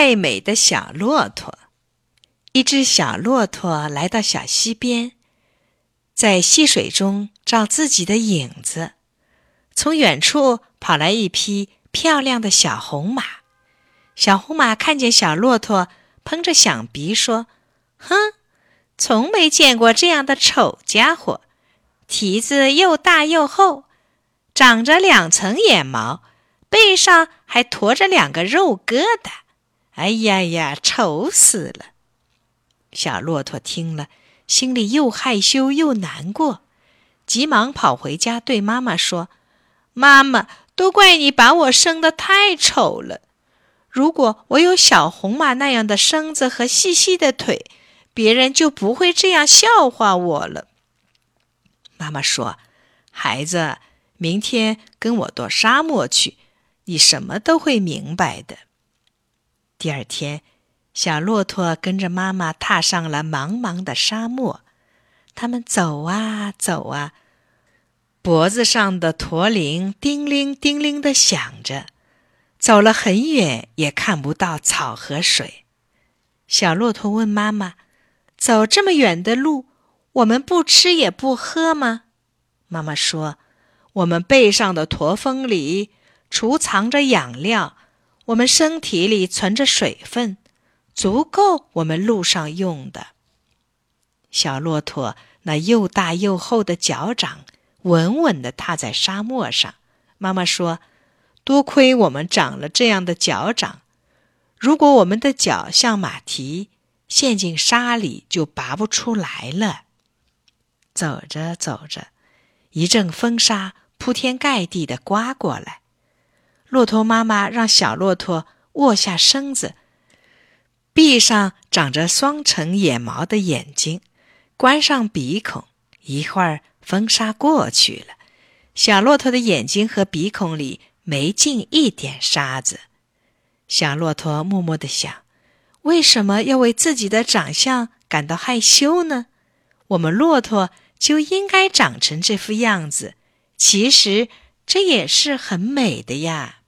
爱美的小骆驼。一只小骆驼来到小溪边，在溪水中照自己的影子。从远处跑来一匹漂亮的小红马。小红马看见小骆驼，喷着响鼻说：“哼，从没见过这样的丑家伙！蹄子又大又厚，长着两层眼毛，背上还驮着两个肉疙瘩。哎呀呀，丑死了！”小骆驼听了，心里又害羞又难过，急忙跑回家，对妈妈说：“妈妈，都怪你把我生得太丑了。”如果我有小红马那样的身子和细细的腿，别人就不会这样笑话我了。妈妈说：“孩子，明天跟我到沙漠去，你什么都会明白的。”第二天，小骆驼跟着妈妈踏上了茫茫的沙漠。他们走啊走啊，脖子上的驼铃叮铃叮铃的响着。走了很远，也看不到草和水。小骆驼问妈妈：“走这么远的路，我们不吃也不喝吗？”妈妈说：“我们背上的驼峰里储藏着养料，我们身体里存着水分，足够我们路上用的。”小骆驼那又大又厚的脚掌稳稳地踏在沙漠上。妈妈说。多亏我们长了这样的脚掌，如果我们的脚像马蹄，陷进沙里就拔不出来了。走着走着，一阵风沙铺天盖地的刮过来。骆驼妈妈让小骆驼卧下身子，闭上长着双层眼毛的眼睛，关上鼻孔。一会儿风沙过去了，小骆驼的眼睛和鼻孔里。没进一点沙子，小骆驼默默地想：为什么要为自己的长相感到害羞呢？我们骆驼就应该长成这副样子，其实这也是很美的呀。